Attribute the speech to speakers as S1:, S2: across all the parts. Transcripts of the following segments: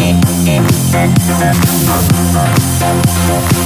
S1: Thank you.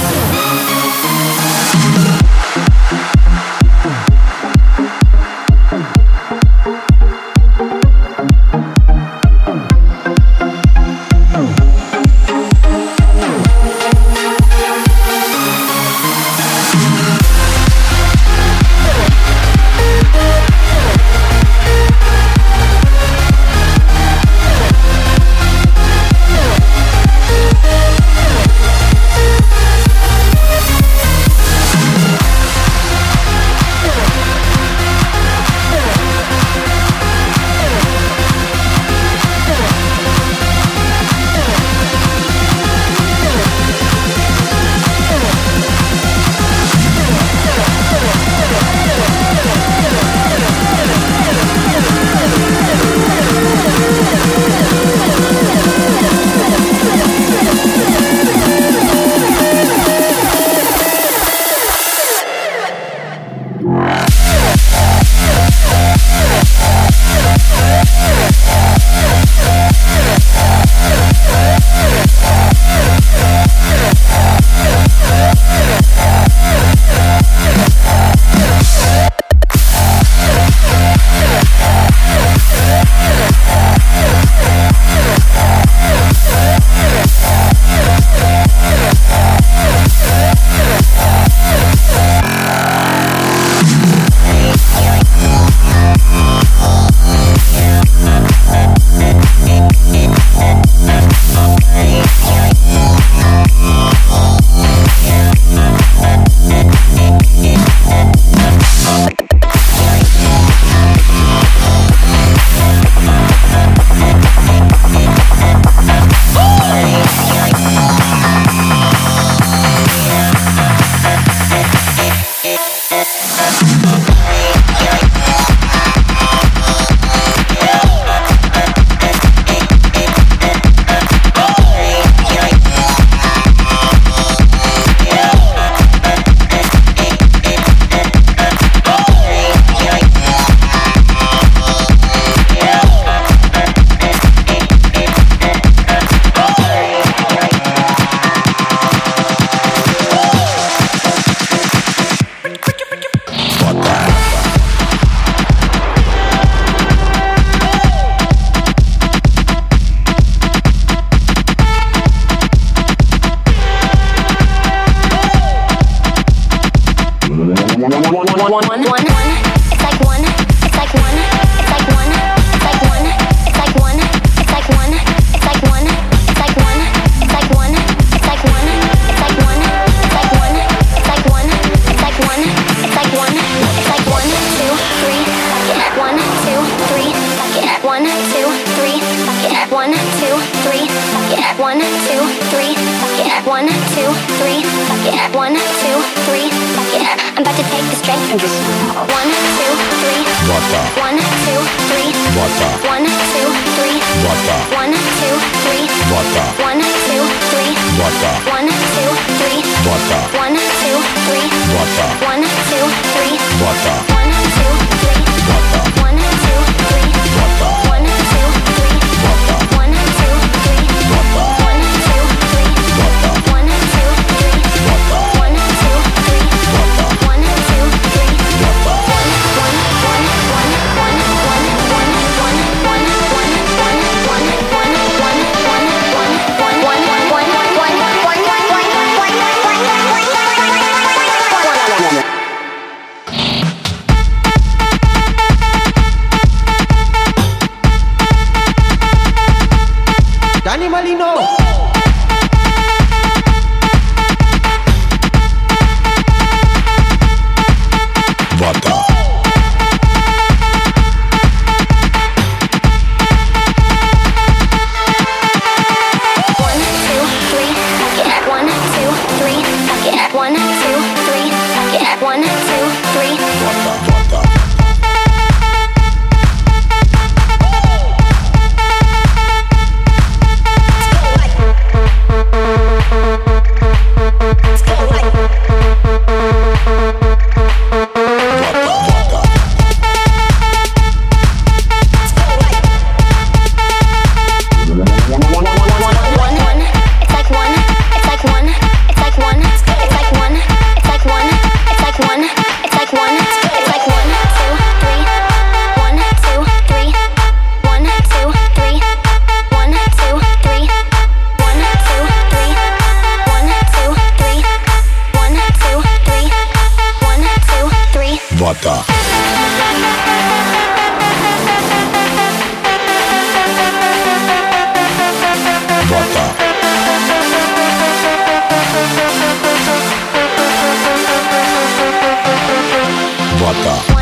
S1: 나왔다.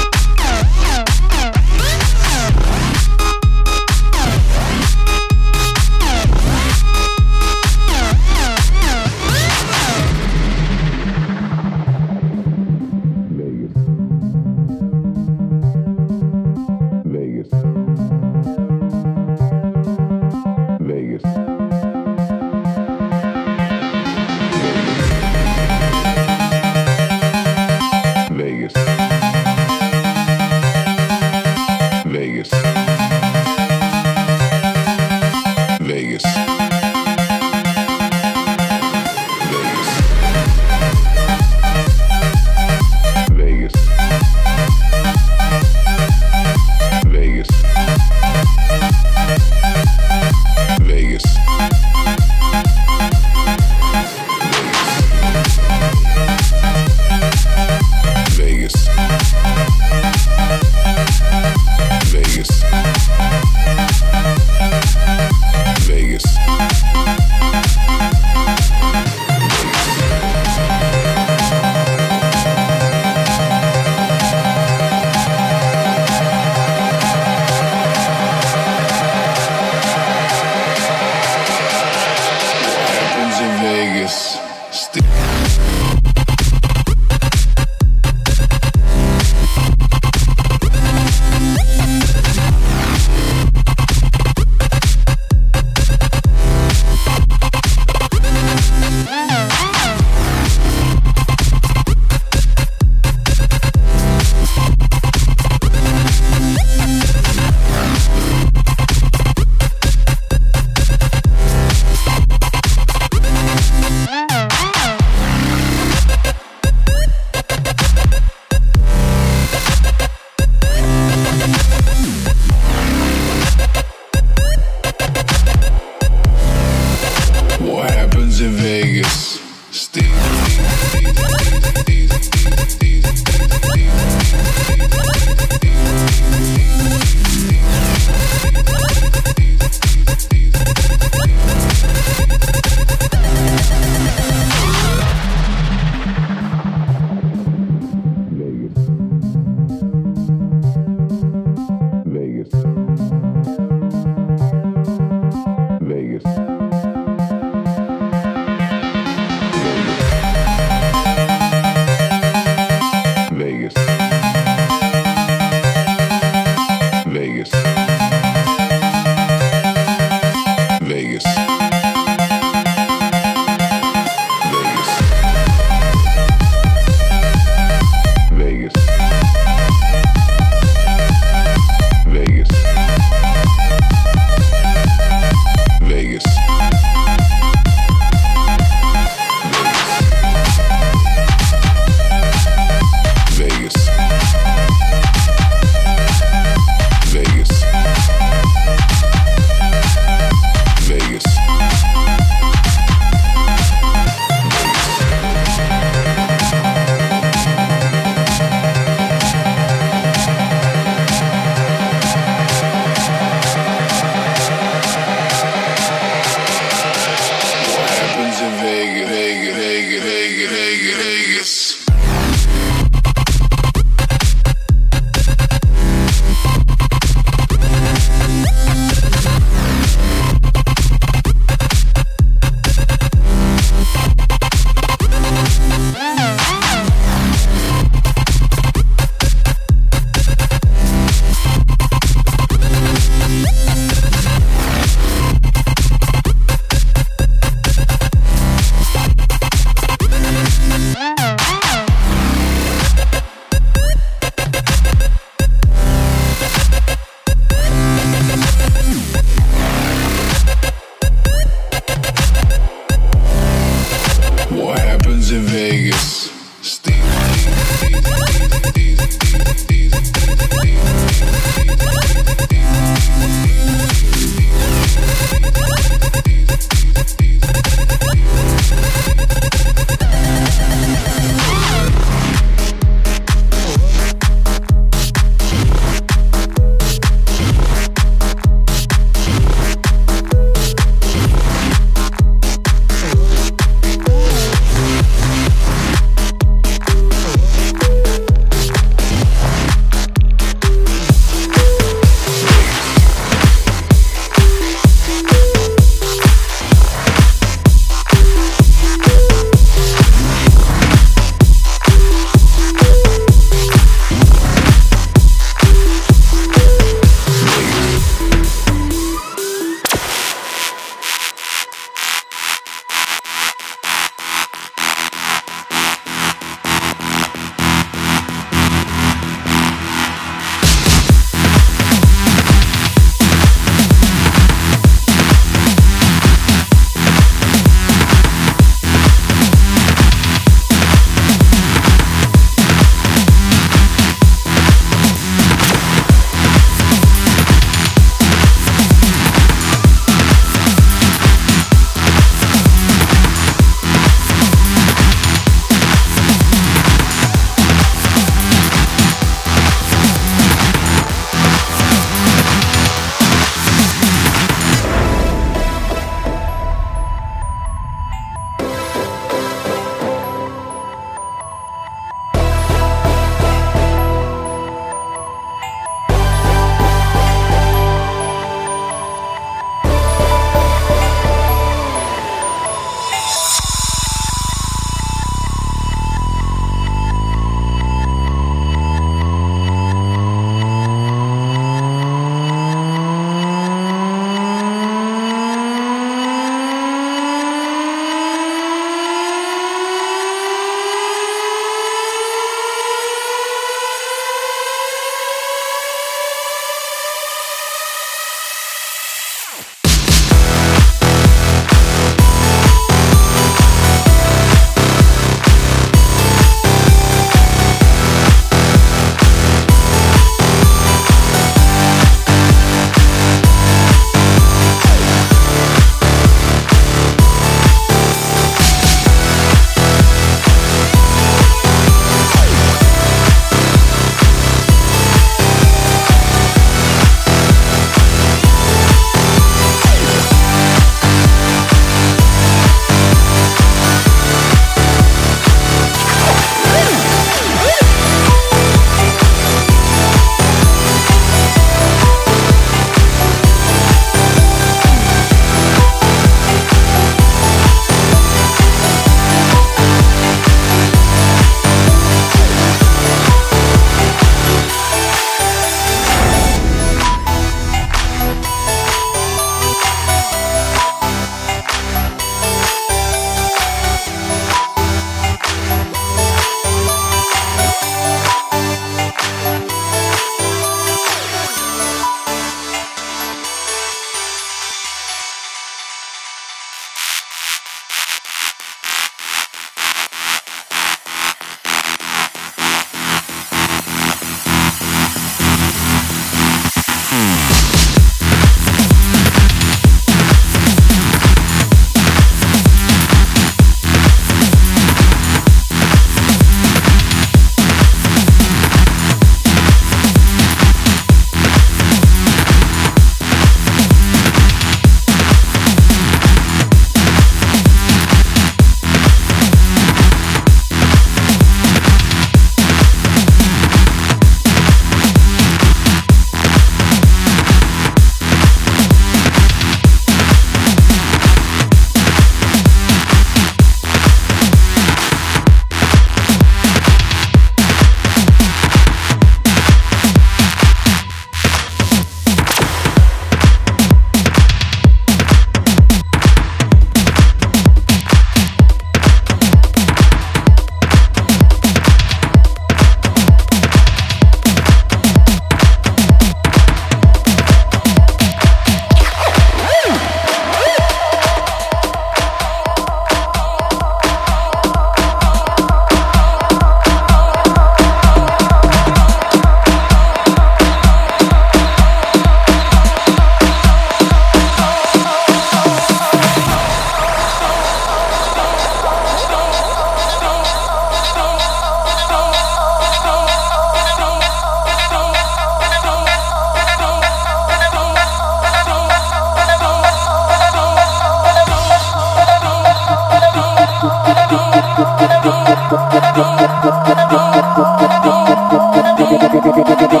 S2: Fuck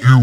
S2: you.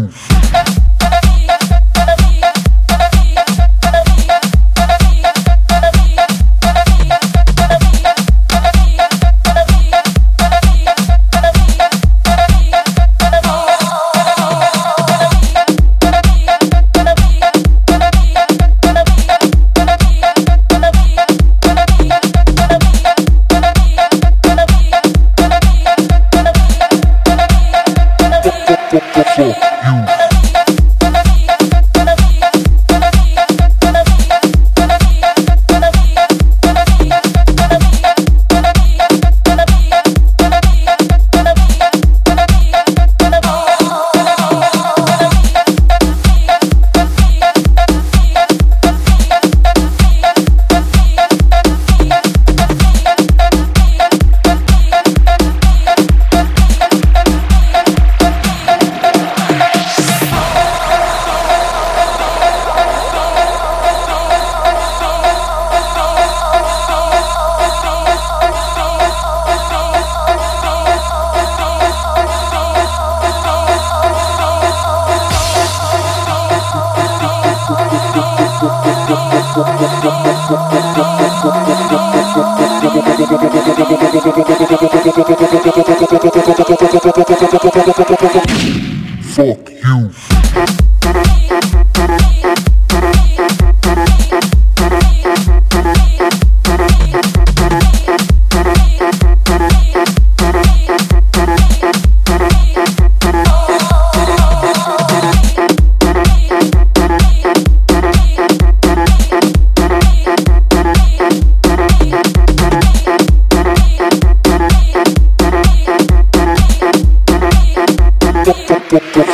S2: Fuck you.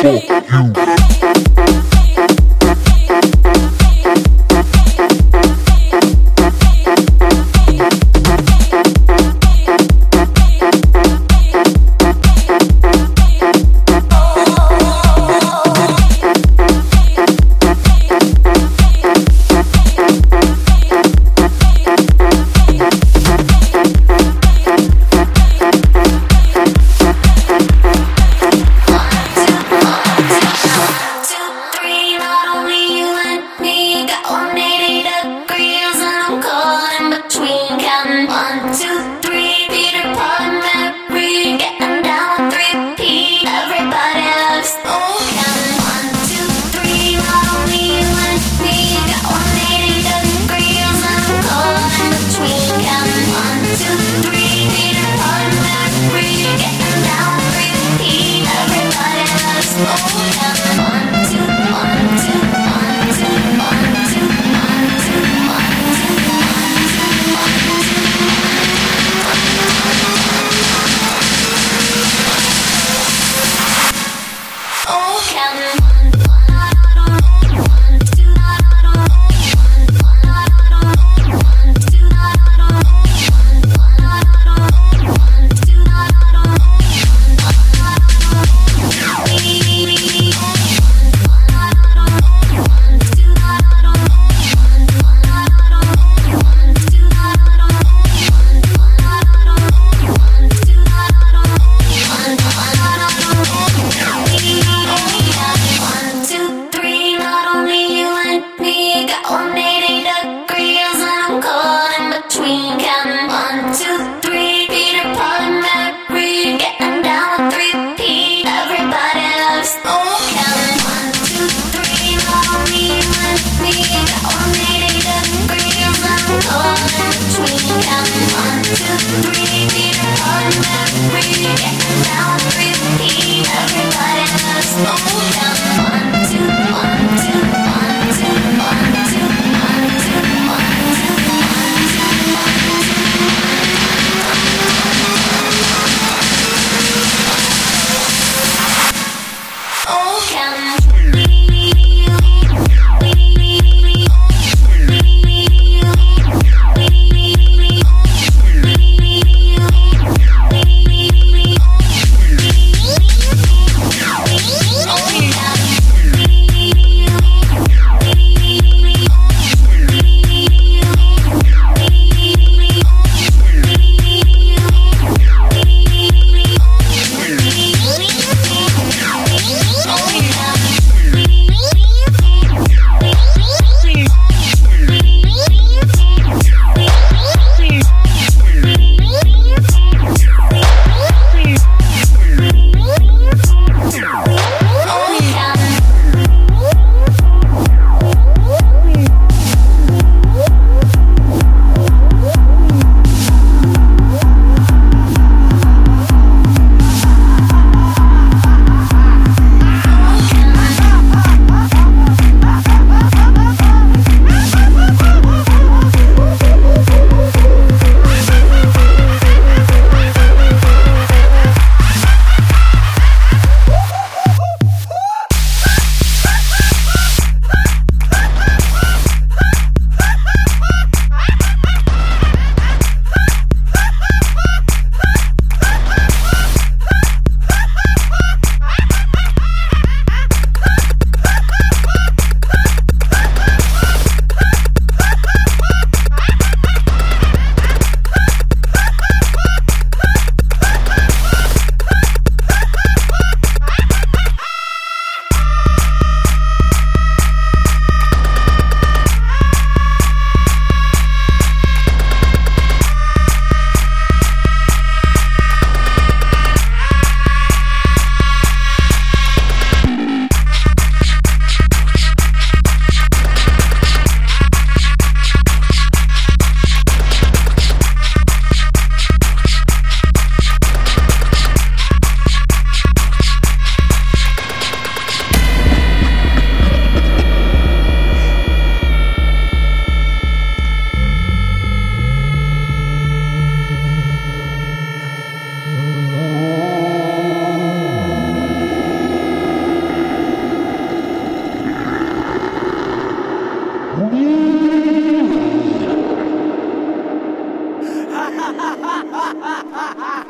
S2: sí. Ha ha ha ha ha ha!